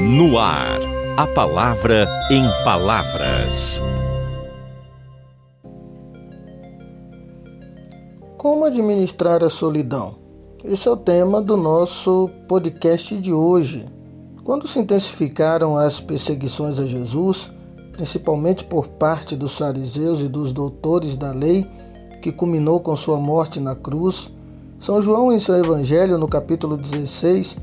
No ar, a palavra em palavras. Como administrar a solidão? Esse é o tema do nosso podcast de hoje. Quando se intensificaram as perseguições a Jesus, principalmente por parte dos fariseus e dos doutores da lei, que culminou com sua morte na cruz, São João, em seu Evangelho, no capítulo 16,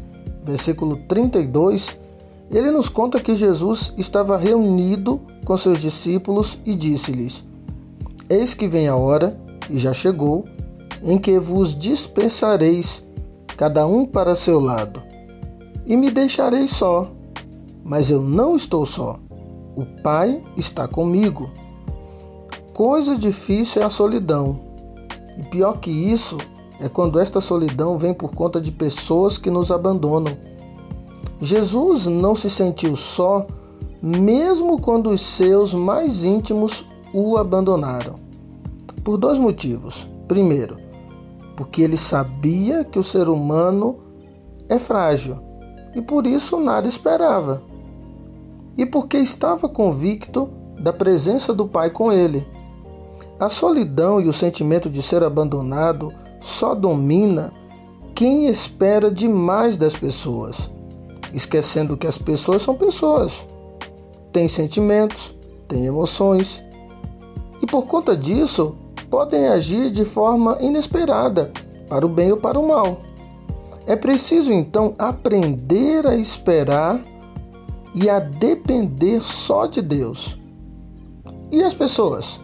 versículo 32, ele nos conta que Jesus estava reunido com seus discípulos e disse-lhes: Eis que vem a hora, e já chegou, em que vos dispersareis, cada um para seu lado, e me deixareis só. Mas eu não estou só. O Pai está comigo. Coisa difícil é a solidão. E pior que isso é quando esta solidão vem por conta de pessoas que nos abandonam Jesus não se sentiu só, mesmo quando os seus mais íntimos o abandonaram. Por dois motivos. Primeiro, porque ele sabia que o ser humano é frágil e por isso nada esperava. E porque estava convicto da presença do Pai com ele. A solidão e o sentimento de ser abandonado só domina quem espera demais das pessoas esquecendo que as pessoas são pessoas, têm sentimentos, têm emoções e por conta disso podem agir de forma inesperada, para o bem ou para o mal. É preciso então aprender a esperar e a depender só de Deus. E as pessoas?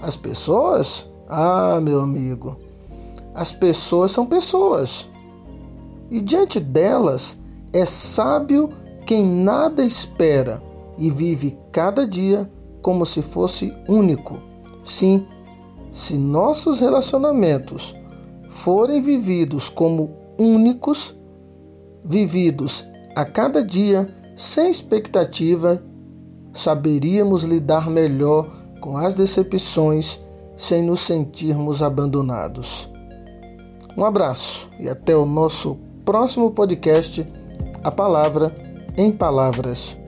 As pessoas? Ah, meu amigo, as pessoas são pessoas. E diante delas, é sábio quem nada espera e vive cada dia como se fosse único. Sim, se nossos relacionamentos forem vividos como únicos, vividos a cada dia sem expectativa, saberíamos lidar melhor com as decepções sem nos sentirmos abandonados. Um abraço e até o nosso próximo podcast a palavra em palavras.